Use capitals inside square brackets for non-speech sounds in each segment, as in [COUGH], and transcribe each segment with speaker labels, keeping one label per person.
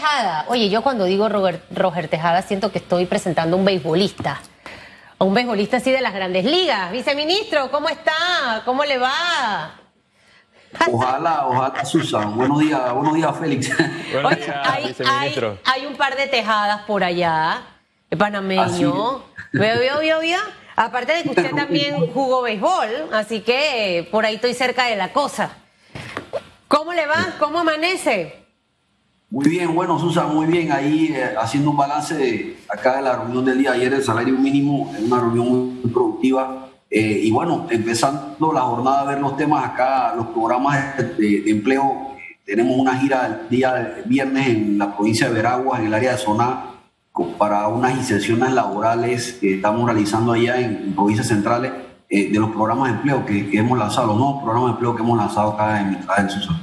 Speaker 1: Tejada. Oye, yo cuando digo Roger, Roger Tejada siento que estoy presentando a un beisbolista. A un beisbolista así de las grandes ligas. Viceministro, ¿cómo está? ¿Cómo le va?
Speaker 2: Ojalá, ojalá, Susan. Buenos días, buenos días, Félix.
Speaker 1: Buenos días, hay, viceministro. Hay, un par de tejadas por allá, panameño. Veo, veo, veo, veo. Aparte de que usted también jugó béisbol, así que por ahí estoy cerca de la cosa. ¿Cómo le va? ¿Cómo amanece?
Speaker 2: Muy bien, bueno, Susan, muy bien. Ahí eh, haciendo un balance de acá de la reunión del día de ayer, el salario mínimo, en una reunión muy productiva. Eh, y bueno, empezando la jornada a ver los temas acá, los programas de, empleo. Tenemos una gira el día viernes en la provincia de Veraguas, en el área de Zona, para unas inserciones laborales que estamos realizando allá en provincias centrales eh, de los programas de empleo que, hemos lanzado, los nuevos programas de empleo que hemos lanzado acá en mi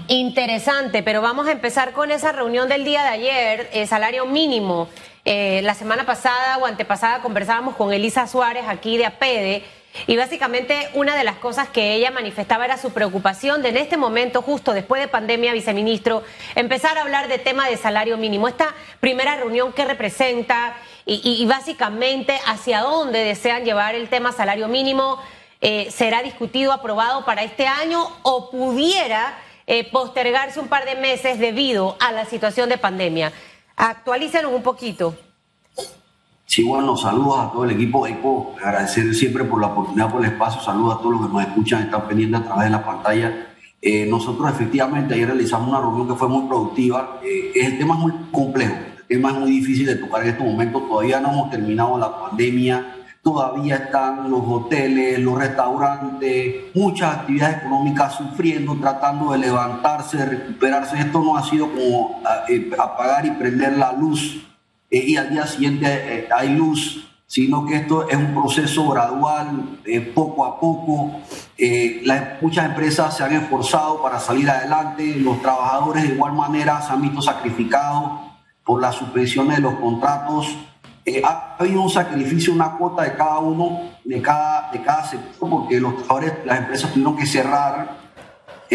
Speaker 1: Interesante, pero vamos a empezar con esa reunión del día de ayer, el salario mínimo. Eh, la semana pasada o antepasada conversábamos con Elisa Suárez aquí de APEDE y básicamente una de las cosas que ella manifestaba era su preocupación de en este momento, justo después de pandemia, viceministro, empezar a hablar de tema de salario mínimo. Esta primera reunión que representa y, básicamente hacia dónde desean llevar el tema salario mínimo, eh, será discutido, aprobado para este año o pudiera eh, postergarse un par de meses debido a la situación de pandemia. Actualícenos un poquito.
Speaker 2: Sí, bueno, saludos a todo el equipo ECO, agradecer siempre por la oportunidad, por el espacio, saludos a todos los que nos escuchan, están pendientes a través de la pantalla. Eh, nosotros efectivamente ayer realizamos una reunión que fue muy productiva, eh, el tema es muy complejo, el tema es muy difícil de tocar en estos momentos, todavía no hemos terminado la pandemia, todavía están los hoteles, los restaurantes, muchas actividades económicas sufriendo, tratando de levantarse, recuperarse. Esto no ha sido como eh, apagar y prender la luz eh, y al día siguiente eh, hay luz, sino que esto es un proceso gradual, poco a poco. muchas empresas se han esforzado para salir adelante, los trabajadores de igual manera se han visto sacrificados por las suspensiones de los contratos. Ha habido un sacrificio, una cuota de cada uno, de cada, de cada sector, porque los trabajadores, las empresas tuvieron que cerrar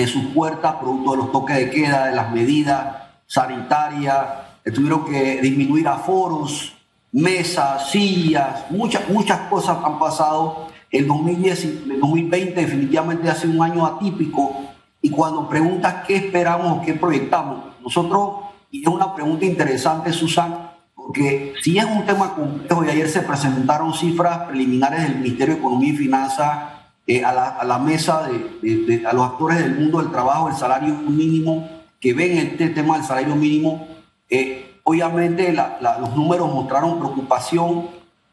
Speaker 2: sus puertas producto de los toques de queda, de las medidas sanitarias, tuvieron que disminuir aforos, mesas, sillas, muchas, muchas cosas han pasado. El, 2010, el 2020 definitivamente ha sido un año atípico y cuando preguntas qué esperamos qué proyectamos, nosotros, y es una pregunta interesante, Susan, porque si es un tema complejo y ayer se presentaron cifras preliminares del Ministerio de Economía y Finanzas eh, a, la, a, la, mesa de, a los actores del mundo del trabajo, el salario mínimo, que ven este tema del salario mínimo eh, obviamente los números mostraron preocupación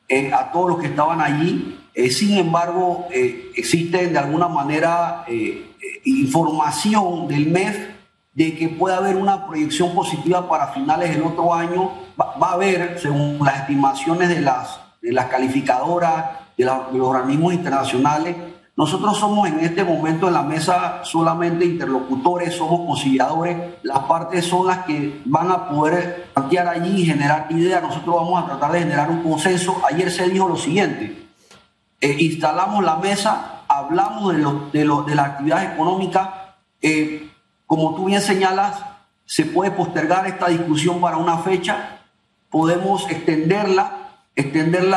Speaker 2: eh, a todos los que estaban allí. Eh, sin embargo, existe de alguna manera información del MEF de que puede haber una proyección positiva para finales del otro año. Va, a haber, según las estimaciones de las, de las calificadoras, de los organismos internacionales, nosotros somos en este momento en la mesa solamente interlocutores, somos conciliadores, las partes son las que van a poder plantear allí y generar ideas. Nosotros vamos a tratar de generar un consenso. Ayer se dijo lo siguiente, eh, instalamos la mesa, hablamos de, de, de las actividades económicas, eh, como tú bien señalas, se puede postergar esta discusión para una fecha, podemos extenderla extender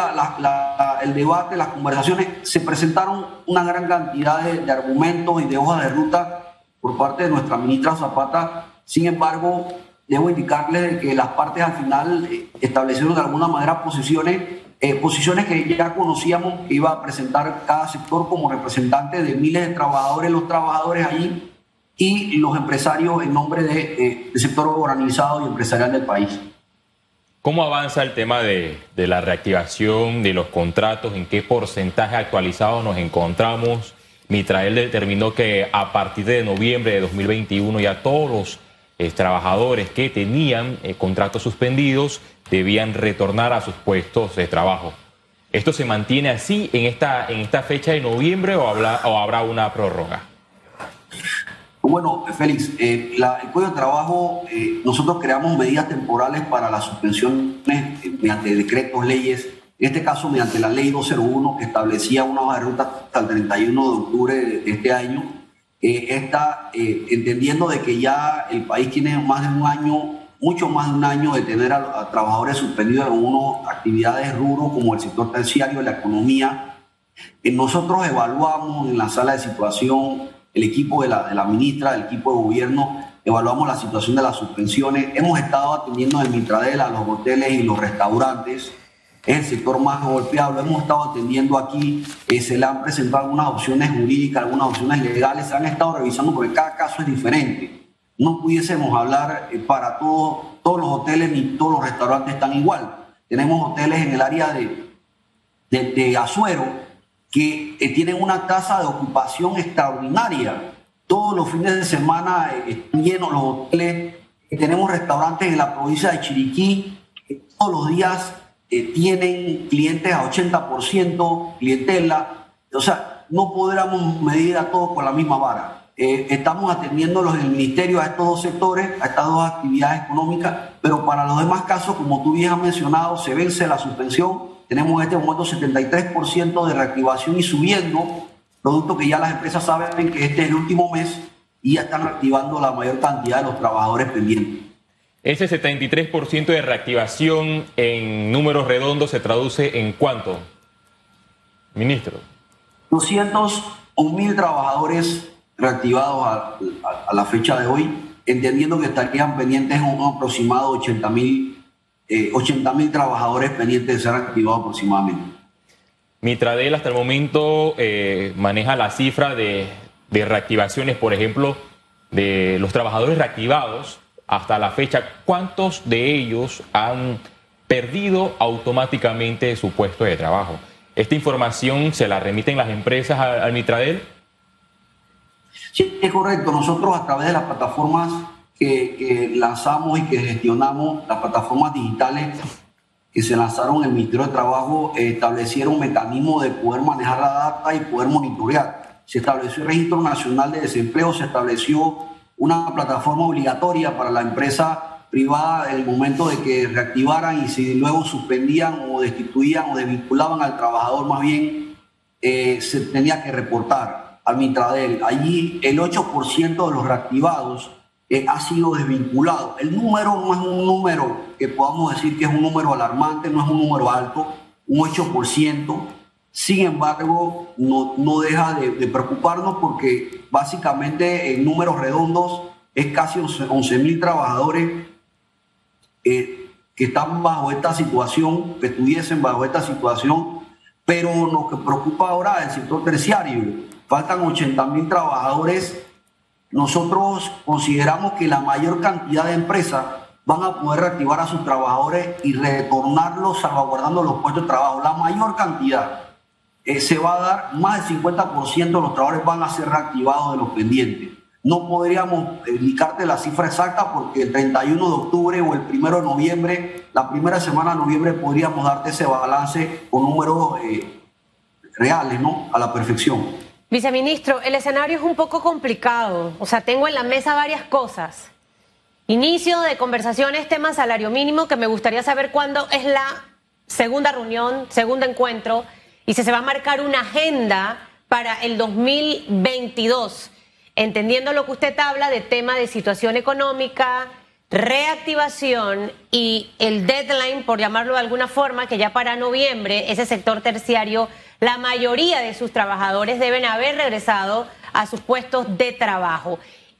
Speaker 2: el debate, las conversaciones, se presentaron una gran cantidad de, argumentos y de hojas de ruta por parte de nuestra ministra Zapata. Sin embargo, debo indicarles que las partes al final eh, establecieron de alguna manera posiciones, eh, posiciones que ya conocíamos que iba a presentar cada sector como representante de miles de trabajadores, los trabajadores allí y los empresarios en nombre eh, del sector organizado y empresarial del país.
Speaker 3: ¿Cómo avanza el tema de, la reactivación de los contratos? ¿En qué porcentaje actualizado nos encontramos? Mitrael determinó que a partir de noviembre de 2021 ya todos los eh, trabajadores que tenían eh, contratos suspendidos debían retornar a sus puestos de trabajo. ¿Esto se mantiene así en esta, en esta fecha de noviembre o, o habrá una prórroga?
Speaker 2: Bueno, Félix, eh, el Código de Trabajo, eh, nosotros creamos medidas temporales para las suspensiones eh, mediante decretos, leyes, en este caso mediante la ley 201 que establecía una hoja de ruta hasta el 31 de octubre de este año. está entendiendo de que ya el país tiene más de un año mucho más de un año de tener a, trabajadores suspendidos en algunas actividades rubro como el sector terciario, la economía. nosotros evaluamos en la sala de situación, el equipo de la, de ministra, el equipo de gobierno, evaluamos la situación de las suspensiones. Hemos estado atendiendo en Mitradela los hoteles y los restaurantes. Es el sector más golpeado. hemos estado atendiendo aquí. Eh, se le han presentado algunas opciones jurídicas, algunas opciones legales. Se han estado revisando porque cada caso es diferente. No pudiésemos hablar eh, para todo, todos los hoteles ni todos los restaurantes están igual. Tenemos hoteles en el área de, de, Azuero que eh, tienen una tasa de ocupación extraordinaria todos los fines de semana eh, están llenos los hoteles. Tenemos restaurantes en la provincia de Chiriquí que todos los días eh, tienen clientes a 80%, clientela. O sea, no podríamos medir a todos con la misma vara. Eh, estamos atendiéndolos en el ministerio a estos dos sectores, a estas dos actividades económicas, pero para los demás casos, como tú bien has mencionado, se vence la suspensión. Tenemos en este momento 73% de reactivación y subiendo producto que ya las empresas saben que este es el último mes y ya están activando la mayor cantidad de los trabajadores pendientes.
Speaker 3: Ese 73% de reactivación en números redondos se traduce en cuánto, ministro?
Speaker 2: 201 mil trabajadores reactivados a, la fecha de hoy, entendiendo que estarían pendientes un aproximado 80 mil eh, trabajadores pendientes de ser activados aproximadamente.
Speaker 3: Mitradel hasta el momento eh, maneja la cifra de, reactivaciones, por ejemplo, de los trabajadores reactivados hasta la fecha. ¿Cuántos de ellos han perdido automáticamente su puesto de trabajo? ¿Esta información se la remiten las empresas al, Mitradel?
Speaker 2: Sí, es correcto. Nosotros a través de las plataformas que lanzamos y que gestionamos, las plataformas digitales, que se lanzaron en el Ministerio de Trabajo establecieron un mecanismo de poder manejar la data y poder monitorear. Se estableció el Registro Nacional de Desempleo, se estableció una plataforma obligatoria para la empresa privada en el momento de que reactivaran y si luego suspendían o destituían o desvinculaban al trabajador, más bien eh, se tenía que reportar al Mitradel. Allí el 8% de los reactivados eh, ha sido desvinculado. El número no es un número que podamos decir que es un número alarmante, no es un número alto, un 8%. Sin embargo, no, no deja de, preocuparnos porque básicamente en números redondos es casi 11 mil trabajadores eh, que están bajo esta situación, que estuviesen bajo esta situación, pero lo que preocupa ahora es el sector terciario. Faltan 80 mil trabajadores nosotros consideramos que la mayor cantidad de empresas van a poder reactivar a sus trabajadores y retornarlos salvaguardando los puestos de trabajo. La mayor cantidad eh, se va a dar, más del 50% de los trabajadores van a ser reactivados de los pendientes. No podríamos indicarte la cifra exacta porque el 31 de octubre o el 1 de noviembre, la primera semana de noviembre, podríamos darte ese balance con números eh, reales, ¿no? A la perfección.
Speaker 1: Viceministro, el escenario es un poco complicado. O sea, tengo en la mesa varias cosas. Inicio de conversaciones, tema salario mínimo, que me gustaría saber cuándo es la segunda reunión, segundo encuentro, y si se va a marcar una agenda para el 2022, entendiendo lo que usted habla de tema de situación económica, reactivación y el deadline, por llamarlo de alguna forma, que ya para noviembre ese sector terciario la mayoría de sus trabajadores deben haber regresado a sus puestos de trabajo.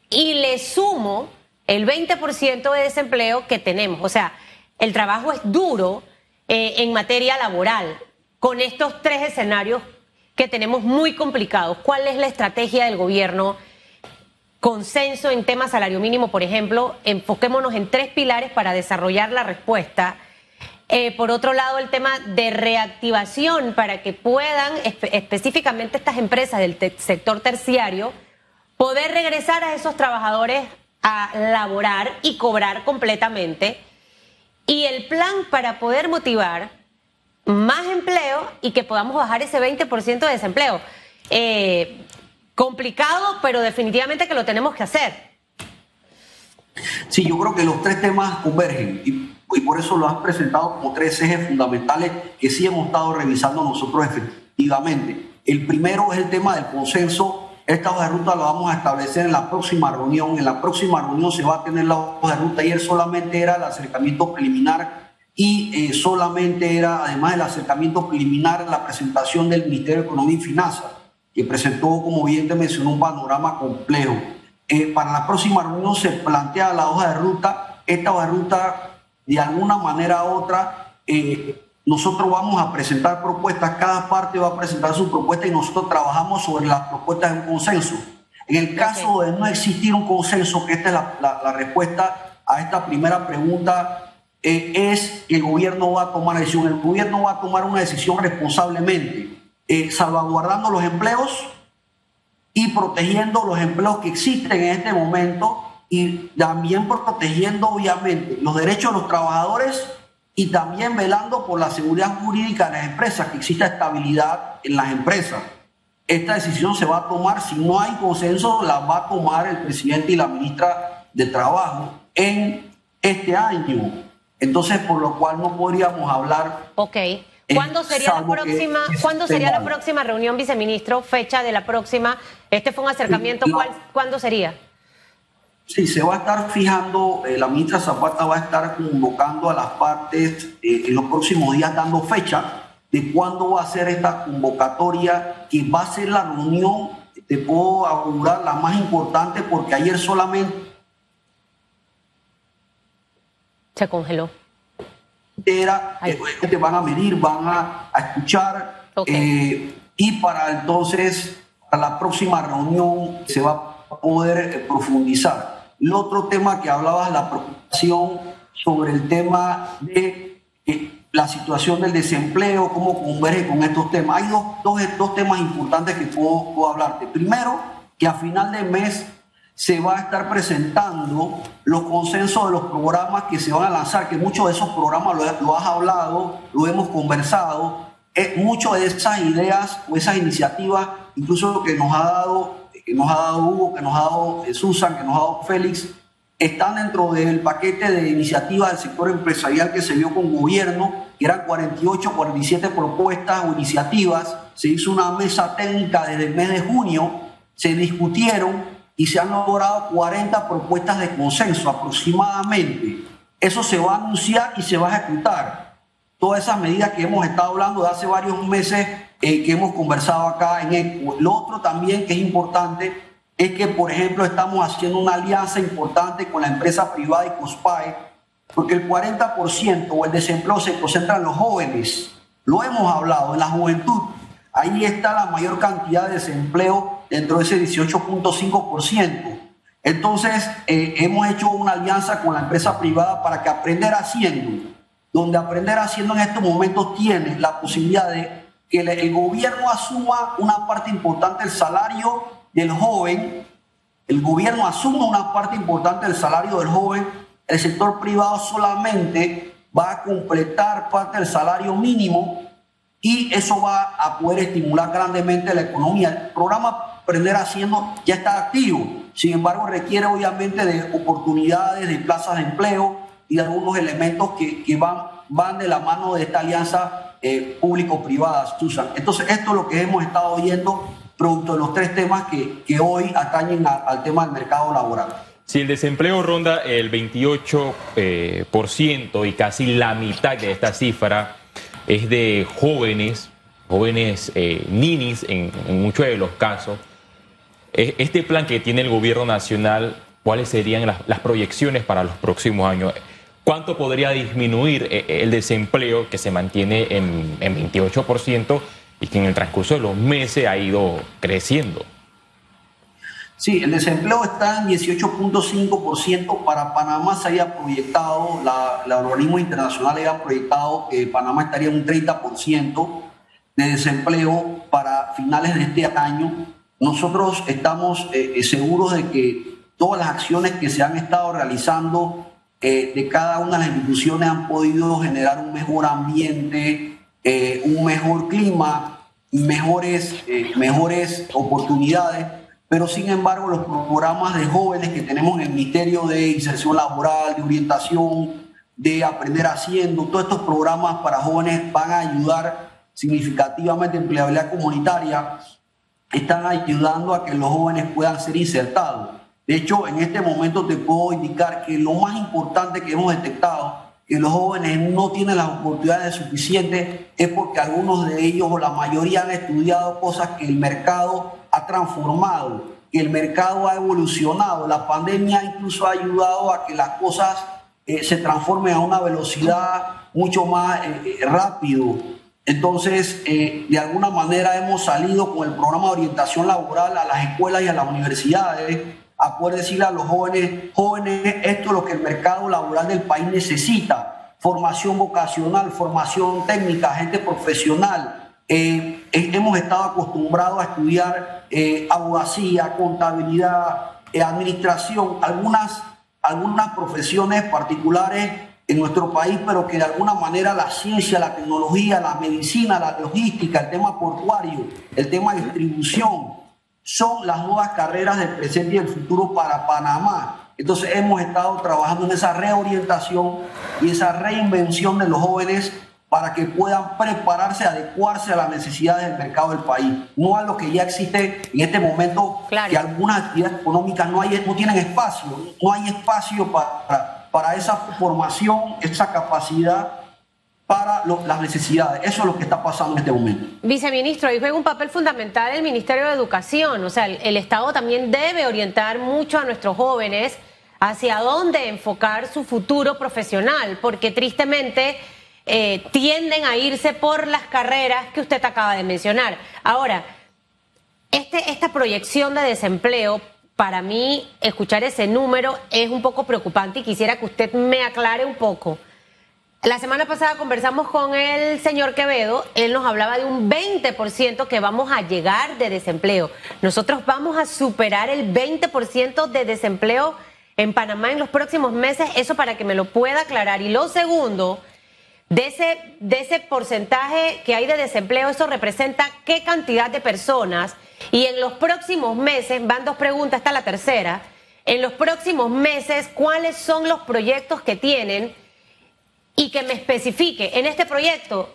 Speaker 1: Y le sumo el 20% de desempleo que tenemos. O sea, el trabajo es duro eh, en materia laboral con estos tres escenarios que tenemos muy complicados. ¿Cuál es la estrategia del gobierno? Consenso en tema salario mínimo, por ejemplo. Enfoquémonos en tres pilares para desarrollar la respuesta eh, por otro lado, el tema de reactivación para que puedan específicamente estas empresas del sector terciario poder regresar a esos trabajadores a laborar y cobrar completamente. Y el plan para poder motivar más empleo y que podamos bajar ese 20% de desempleo. Eh, complicado, pero definitivamente que lo tenemos que hacer.
Speaker 2: Sí, yo creo que los tres temas convergen y por eso lo has presentado como tres ejes fundamentales que sí hemos estado revisando nosotros efectivamente. El primero es el tema del consenso esta hoja de ruta la vamos a establecer en la próxima reunión. En la próxima reunión se va a tener la hoja de ruta. Ayer solamente era el acercamiento preliminar y eh, solamente era, además del acercamiento preliminar, la presentación del Ministerio de Economía y Finanzas, que presentó, como bien te mencionó, un panorama complejo. Eh, para la próxima reunión se plantea la hoja de ruta. Esta hoja de ruta, de alguna manera u otra, eh, nosotros vamos a presentar propuestas, cada parte va a presentar su propuesta y nosotros trabajamos sobre las propuestas en consenso. En el caso de no existir un consenso, que esta es la, respuesta a esta primera pregunta, eh, es que el gobierno va a tomar decisión. El gobierno va a tomar una decisión responsablemente, eh, salvaguardando los empleos y protegiendo los empleos que existen en este momento y también protegiendo obviamente los derechos de los trabajadores y también velando por la seguridad jurídica de las empresas, que exista estabilidad en las empresas. Esta decisión se va a tomar, si no hay consenso, la va a tomar el presidente y la ministra de Trabajo en este año. Entonces, por lo cual no podríamos hablar.
Speaker 1: Ok. ¿Cuándo sería la próxima, ¿cuándo sería la próxima reunión, viceministro? Fecha de la próxima. Este fue un acercamiento. ¿Cuándo sería?
Speaker 2: Sí, se va a estar fijando, eh, la ministra Zapata va a estar convocando a las partes eh, en los próximos días, dando fecha de cuándo va a ser esta convocatoria, que va a ser la reunión, te puedo asegurar, la más importante, porque ayer solamente...
Speaker 1: Se congeló.
Speaker 2: Era, te van a medir, van a, escuchar, eh, y para entonces, a la próxima reunión se va a poder profundizar. El otro tema que hablabas, la preocupación sobre el tema de eh, la situación del desempleo, cómo converge con estos temas. Hay dos, dos, temas importantes que puedo, puedo, hablarte. Primero, que a final de mes se va a estar presentando los consensos de los programas que se van a lanzar, que muchos de esos programas lo, has hablado, lo hemos conversado. Eh, muchas de esas ideas o esas iniciativas, incluso lo que nos ha dado que nos ha dado Hugo, que nos ha dado eh, Susan, que nos ha dado Félix, están dentro del paquete de iniciativas del sector empresarial que se vio con gobierno, que eran 48, 47 propuestas o iniciativas. Se hizo una mesa técnica desde el mes de junio, se discutieron y se han logrado 40 propuestas de consenso aproximadamente. Eso se va a anunciar y se va a ejecutar. Todas esas medidas que hemos estado hablando de hace varios meses eh, que hemos conversado acá en ECO. Lo otro también que es importante es que, por ejemplo, estamos haciendo una alianza importante con la empresa privada y COSPAE, porque el 40% o el desempleo se concentra en los jóvenes. Lo hemos hablado, en la juventud. Ahí está la mayor cantidad de desempleo dentro de ese 18.5%. Entonces, eh, hemos hecho una alianza con la empresa privada para que aprender haciendo, donde aprender haciendo en estos momentos tiene la posibilidad de que el gobierno asuma una parte importante del salario del joven, el gobierno asuma una parte importante del salario del joven, el sector privado solamente va a completar parte del salario mínimo y eso va a poder estimular grandemente la economía. El programa Aprender Haciendo ya está activo, sin embargo requiere obviamente de oportunidades, de plazas de empleo y de algunos elementos que, que van, van de la mano de esta alianza eh, público-privadas, Susan. Entonces, esto es lo que hemos estado viendo producto de los tres temas que, que hoy atañen al tema del mercado laboral.
Speaker 3: Si el desempleo ronda el 28% eh, por ciento y casi la mitad de esta cifra es de jóvenes, jóvenes eh, ninis en, muchos de los casos, este plan que tiene el gobierno nacional, ¿cuáles serían las proyecciones para los próximos años? ¿Cuánto podría disminuir eh, el desempleo que se mantiene en, 28% y que en el transcurso de los meses ha ido creciendo?
Speaker 2: Sí, el desempleo está en 18.5%. Para Panamá se había proyectado, la, el organismo internacional había proyectado que Panamá estaría en un 30% de desempleo para finales de este año. Nosotros estamos eh, seguros de que todas las acciones que se han estado realizando de cada una de las instituciones han podido generar un mejor ambiente, eh, un mejor clima, mejores, eh, mejores oportunidades, pero sin embargo los programas de jóvenes que tenemos en el Ministerio de Inserción Laboral, de Orientación, de Aprender Haciendo, todos estos programas para jóvenes van a ayudar significativamente empleabilidad comunitaria están ayudando a que los jóvenes puedan ser insertados. De hecho, en este momento te puedo indicar que lo más importante que hemos detectado, que los jóvenes no tienen las oportunidades suficientes, es porque algunos de ellos o la mayoría han estudiado cosas que el mercado ha transformado, que el mercado ha evolucionado. La pandemia incluso ha ayudado a que las cosas eh, se transformen a una velocidad mucho más eh, eh, rápido. Entonces, de alguna manera hemos salido con el programa de orientación laboral a las escuelas y a las universidades a poder decirle a los jóvenes, jóvenes, esto es lo que el mercado laboral del país necesita, formación vocacional, formación técnica, gente profesional. Eh, eh, hemos estado acostumbrados a estudiar eh, abogacía, contabilidad, administración, algunas, algunas profesiones particulares en nuestro país, pero que de alguna manera la ciencia, la tecnología, la medicina, la logística, el tema portuario, el tema distribución, son las nuevas carreras del presente y del futuro para Panamá. Entonces hemos estado trabajando en esa reorientación y esa reinvención de los jóvenes para que puedan prepararse, adecuarse a las necesidades del mercado del país, no a lo que ya existe en este momento, que algunas actividades económicas no, hay, no tienen espacio, no hay espacio para, para esa formación, esa capacidad para las necesidades. Eso es lo que está pasando en este momento.
Speaker 1: Viceministro, ahí juega un papel fundamental el Ministerio de Educación. O sea, el, Estado también debe orientar mucho a nuestros jóvenes hacia dónde enfocar su futuro profesional, porque tristemente eh, tienden a irse por las carreras que usted acaba de mencionar. Ahora, este, esta proyección de desempleo, para mí, escuchar ese número es un poco preocupante y quisiera que usted me aclare un poco. La semana pasada conversamos con el señor Quevedo, él nos hablaba de un 20% que vamos a llegar de desempleo. Nosotros vamos a superar el 20% de desempleo en Panamá en los próximos meses, eso para que me lo pueda aclarar. Y lo segundo, de ese, ese porcentaje que hay de desempleo, eso representa qué cantidad de personas. Y en los próximos meses, van dos preguntas, esta la tercera, en los próximos meses, ¿cuáles son los proyectos que tienen? Y que me especifique, en este proyecto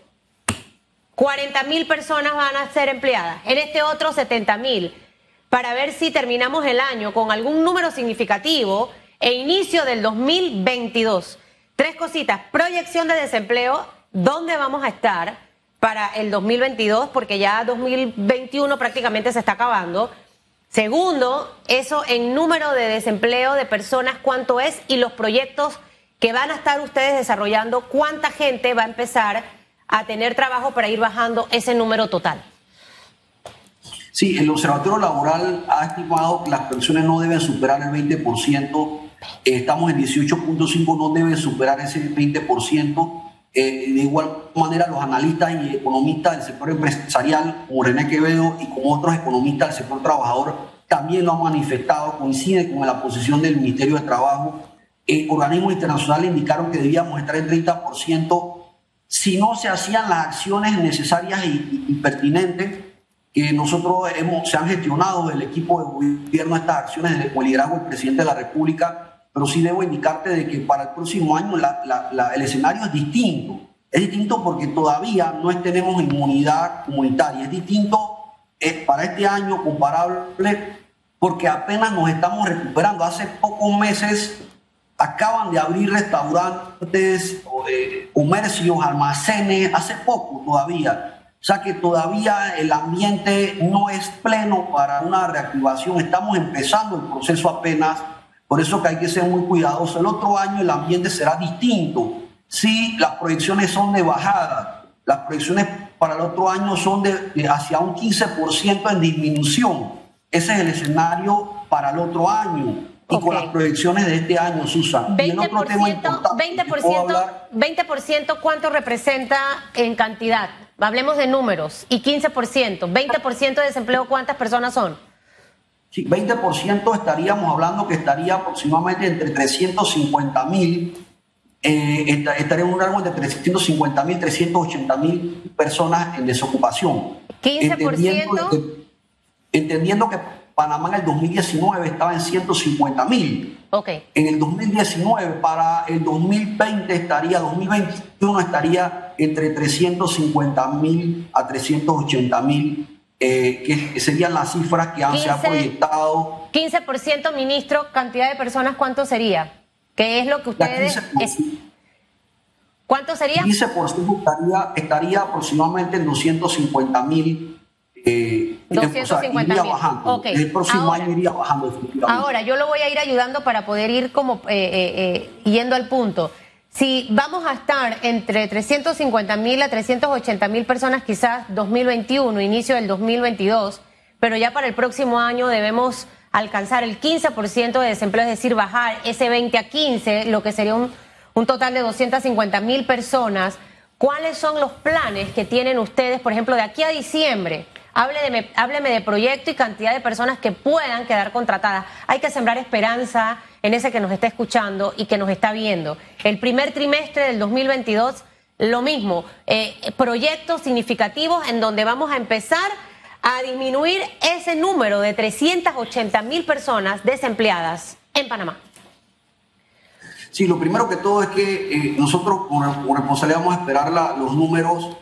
Speaker 1: 40 mil personas van a ser empleadas, en este otro 70 mil, para ver si terminamos el año con algún número significativo e inicio del 2022. Tres cositas, proyección de desempleo, ¿dónde vamos a estar para el 2022? Porque ya 2021 prácticamente se está acabando. Segundo, eso en número de desempleo de personas, cuánto es y los proyectos que van a estar ustedes desarrollando, cuánta gente va a empezar a tener trabajo para ir bajando ese número total.
Speaker 2: Sí, el Observatorio Laboral ha estimado que las pensiones no deben superar el 20%, estamos en 18.5, no deben superar ese 20%. Eh, de igual manera, los analistas y economistas del sector empresarial, como René Quevedo y como otros economistas del sector trabajador, también lo han manifestado, coincide con la posición del Ministerio de Trabajo eh, organismos internacionales indicaron que debíamos estar en 30% si no se hacían las acciones necesarias y, pertinentes que nosotros hemos, se han gestionado del equipo de gobierno estas acciones con el liderazgo del presidente de la República, pero sí debo indicarte de que para el próximo año el escenario es distinto. Es distinto porque todavía no tenemos inmunidad comunitaria. Es distinto es para este año comparable porque apenas nos estamos recuperando. Hace pocos meses acaban de abrir restaurantes, comercios, almacenes, hace poco todavía. O sea que todavía el ambiente no es pleno para una reactivación. Estamos empezando el proceso apenas, por eso que hay que ser muy cuidadosos. El otro año el ambiente será distinto. Si las proyecciones son de bajada, las proyecciones para el otro año son de hacia un 15% en disminución. Ese es el escenario para el otro año y con las proyecciones de este año, Susan.
Speaker 1: 20%, 20%, 20 ¿cuánto representa en cantidad? Hablemos de números. Y 15%, 20% de desempleo, ¿cuántas personas son?
Speaker 2: Sí, 20% estaríamos hablando que estaría aproximadamente entre 350 mil, eh, estaría en un rango de 350 mil, 380 mil personas en desocupación.
Speaker 1: 15%. Entendiendo
Speaker 2: entendiendo que Panamá en el 2019 estaba en 150 mil.
Speaker 1: Okay.
Speaker 2: En el 2019, para el 2020 estaría, 2021 estaría entre 350 mil a 380 mil eh, que serían las cifras que han, se han proyectado.
Speaker 1: 15%, ministro, cantidad de personas, ¿cuánto sería? ¿Qué es lo que ustedes... ¿Cuánto sería?
Speaker 2: 15% estaría, estaría aproximadamente en 250 mil.
Speaker 1: Eh, 250
Speaker 2: iría bajando. El próximo año iría bajando.
Speaker 1: Ahora, yo lo voy a ir ayudando para poder ir como eh, eh, eh, yendo al punto. Si vamos a estar entre 350 mil a 380 mil personas, quizás 2021, inicio del 2022, pero ya para el próximo año debemos alcanzar el 15% de desempleo, es decir, bajar ese 20 a 15, lo que sería un un total de 250 mil personas. ¿Cuáles son los planes que tienen ustedes, por ejemplo, de aquí a diciembre? Hábleme, de proyecto y cantidad de personas que puedan quedar contratadas. Hay que sembrar esperanza en ese que nos está escuchando y que nos está viendo. El primer trimestre del 2022, lo mismo, eh, proyectos significativos en donde vamos a empezar a disminuir ese número de 380 mil personas desempleadas en Panamá.
Speaker 2: Sí, lo primero que todo es que eh, nosotros con, responsabilidad vamos a esperar los números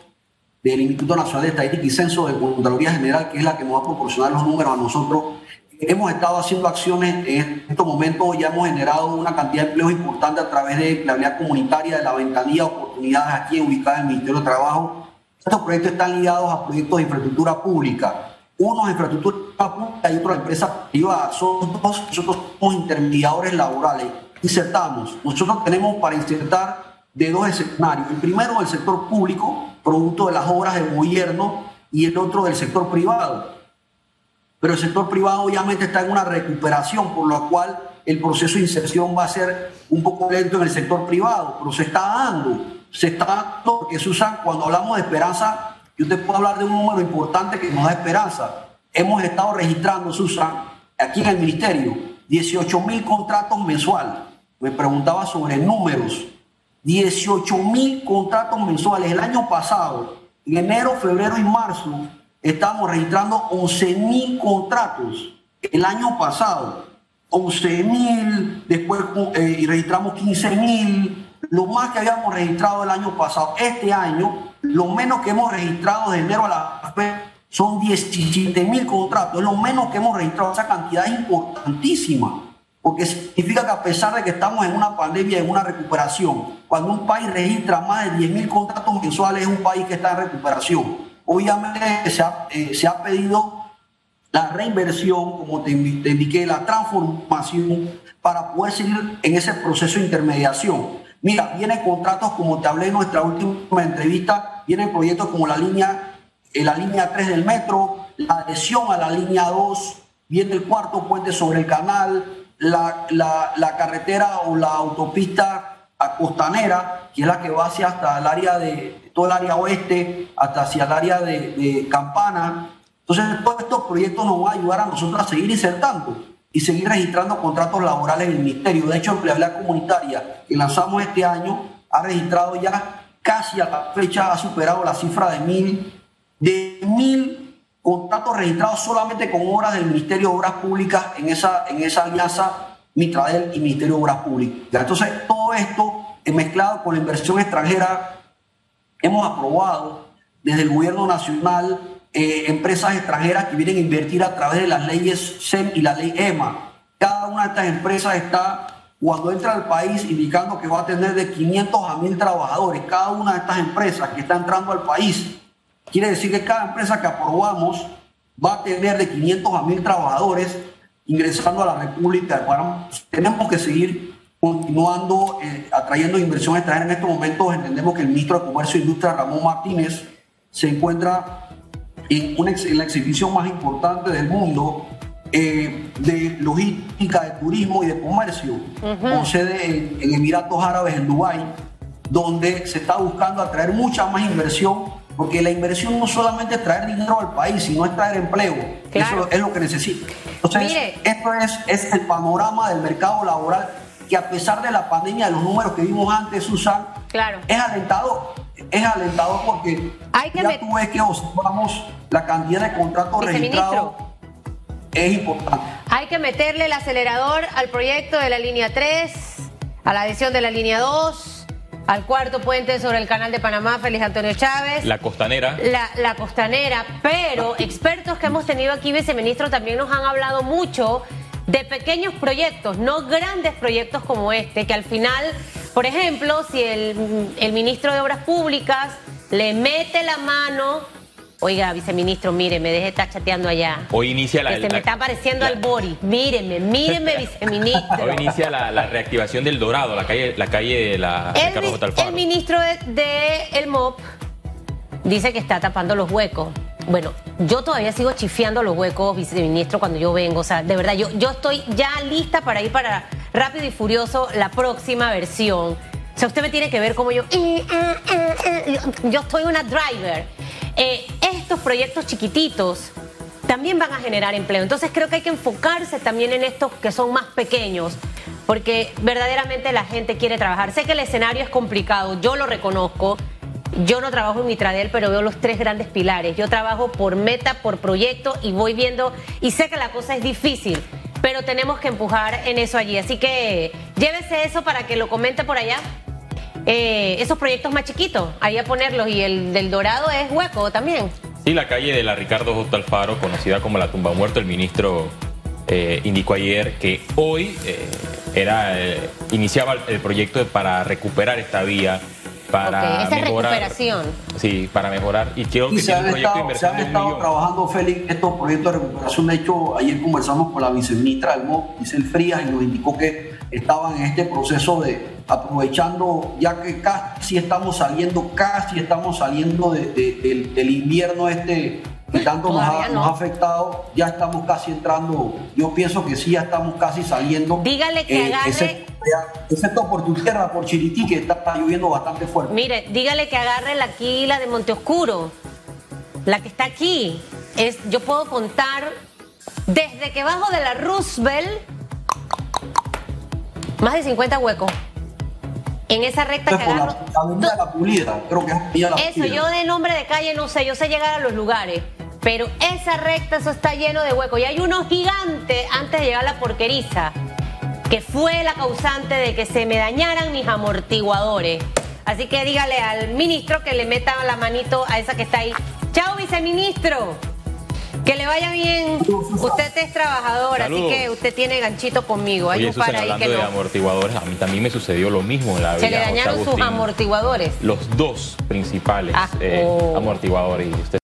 Speaker 2: del Instituto Nacional de Estadística y Censo de Contraloría General, que es la que nos va a proporcionar los números a nosotros. Hemos estado haciendo acciones en estos momentos, ya hemos generado una cantidad de empleos importante a través de la habilidad comunitaria, de la ventanilla de oportunidades aquí ubicada en el Ministerio de Trabajo. Estos proyectos están ligados a proyectos de infraestructura pública. Unos de infraestructura pública y otros de empresas privadas. Son dos, nosotros somos intermediadores laborales insertamos. Nosotros tenemos para insertar de dos escenarios. El primero del sector público, producto de las obras del gobierno, y el otro del sector privado. Pero el sector privado obviamente está en una recuperación, por lo cual el proceso de inserción va a ser un poco lento en el sector privado, pero se está dando, se está dando, porque Susan, cuando hablamos de esperanza, yo te puedo hablar de un número importante que nos da esperanza. Hemos estado registrando, Susan, aquí en el ministerio, 18 mil contratos mensuales me preguntaba sobre números. 18 mil contratos mensuales. El año pasado, en enero, febrero y marzo, estábamos registrando 11 mil contratos. El año pasado, 11 mil, después eh, registramos 15 mil, lo más que habíamos registrado el año pasado. Este año, lo menos que hemos registrado de enero a la son 17 mil contratos. Es lo menos que hemos registrado. Esa cantidad es importantísima porque significa que a pesar de que estamos en una pandemia, en una recuperación, cuando un país registra más de 10.000 contratos mensuales, es un país que está en recuperación. Obviamente se ha, eh, se ha pedido la reinversión, como te, te, indiqué, la transformación para poder seguir en ese proceso de intermediación. Mira, vienen contratos, como te hablé en nuestra última entrevista, vienen proyectos como la línea, eh, la línea 3 del metro, la adhesión a la línea 2, viene el cuarto puente sobre el canal, la, la, carretera o la autopista costanera, que es la que va hacia hasta el área de, todo el área oeste, hasta hacia el área de, Campana. Entonces, todos estos proyectos nos van a ayudar a nosotros a seguir insertando y seguir registrando contratos laborales en el ministerio. De hecho, Empleabilidad Comunitaria, que lanzamos este año, ha registrado ya casi a la fecha, ha superado la cifra de mil, de mil contratos registrados solamente con obras del Ministerio de Obras Públicas en esa, en esa alianza Mitradel y Ministerio de Obras Públicas. Entonces, todo esto mezclado con la inversión extranjera, hemos aprobado desde el gobierno nacional eh, empresas extranjeras que vienen a invertir a través de las leyes SEM y la ley EMA. Cada una de estas empresas está, cuando entra al país, indicando que va a tener de 500 a 1000 trabajadores. Cada una de estas empresas que está entrando al país Quiere decir que cada empresa que aprobamos va a tener de 500 a 1000 trabajadores ingresando a la República. tenemos que seguir continuando eh, atrayendo inversión extranjera. En estos momentos entendemos que el ministro de Comercio e Industria, Ramón Martínez, se encuentra en, una, en la exhibición más importante del mundo eh, de logística, de turismo y de comercio, con sede en, en Emiratos Árabes, en Dubái, donde se está buscando atraer mucha más inversión porque la inversión no solamente es traer dinero al país, sino es traer empleo. Eso es lo que necesita. Entonces, esto es, es el panorama del mercado laboral que a pesar de la pandemia, de los números que vimos antes, Susan, claro. es alentador. Es alentador porque Hay que ya tú ves que observamos la cantidad de contratos registrados. Es importante.
Speaker 1: Hay que meterle el acelerador al proyecto de la línea 3, a la adhesión de la línea 2 al cuarto puente sobre el canal de Panamá, Félix Antonio Chávez.
Speaker 3: La costanera.
Speaker 1: La, la costanera, pero expertos que hemos tenido aquí, viceministro, también nos han hablado mucho de pequeños proyectos, no grandes proyectos como este, que al final, por ejemplo, si el, el ministro de Obras Públicas le mete la mano Oiga, viceministro, mire, me deje estar chateando allá.
Speaker 3: Hoy inicia la.
Speaker 1: Que se me está pareciendo al Bori. Míreme, míreme, [LAUGHS] viceministro.
Speaker 3: Hoy inicia la, reactivación del Dorado, la calle, la calle de la
Speaker 1: el, El ministro de, de, el MOP dice que está tapando los huecos. Bueno, yo todavía sigo chifiando los huecos, viceministro, cuando yo vengo. O sea, de verdad, yo, yo estoy ya lista para ir para Rápido y Furioso, la próxima versión. O sea, usted me tiene que ver como yo. Eh, eh, eh, yo estoy una driver. estos proyectos chiquititos también van a generar empleo. Entonces creo que hay que enfocarse también en estos que son más pequeños, porque verdaderamente la gente quiere trabajar. Sé que el escenario es complicado, yo lo reconozco. Yo no trabajo en Mitradel, pero veo los tres grandes pilares. Yo trabajo por meta, por proyecto y voy viendo, y sé que la cosa es difícil, pero tenemos que empujar en eso allí. Así que llévese eso para que lo comente por allá. Eh, esos proyectos más chiquitos, ahí a ponerlos. Y el del Dorado es hueco también.
Speaker 3: Sí, la calle de la Ricardo J. Alfaro, conocida como la tumba muerto, el ministro eh, indicó ayer que hoy eh, era iniciaba el proyecto para recuperar esta vía para
Speaker 1: esa mejorar, recuperación.
Speaker 3: Sí, para mejorar. Y quiero que
Speaker 2: se han estado, se han estado trabajando, Félix, estos proyectos de recuperación. De hecho, ayer conversamos con la viceministra del MOP, Isel Frías, y nos indicó que estaban en este proceso de aprovechando, ya que casi estamos saliendo, casi estamos saliendo del, invierno este que tanto nos ha, afectado, ya estamos casi entrando, yo pienso que sí, ya estamos casi saliendo.
Speaker 1: Dígale que eh, agarre...
Speaker 2: Excepto, por tu tierra, por Chirití, que está, lloviendo bastante fuerte.
Speaker 1: Mire, dígale que agarre la aquí, la de Monteoscuro, la que está aquí. Es, yo puedo contar desde que bajo de la Roosevelt, más de 50 huecos en esa recta que agarro.
Speaker 2: La, la Pulida, creo que es la
Speaker 1: Eso, yo de nombre de calle no sé, yo sé llegar a los lugares. Pero esa recta, eso está lleno de huecos. Y hay uno gigante antes de llegar a la porqueriza, que fue la causante de que se me dañaran mis amortiguadores. Así que dígale al ministro que le meta la manito a esa que está ahí. Chao, viceministro. Que le vaya bien. Usted es trabajador, así que usted tiene ganchito conmigo.
Speaker 3: Hay un par ahí que de amortiguadores, a mí también me sucedió lo mismo en la
Speaker 1: vida. ¿Se le dañaron sus amortiguadores?
Speaker 3: Los dos principales ah, eh, oh. amortiguadores.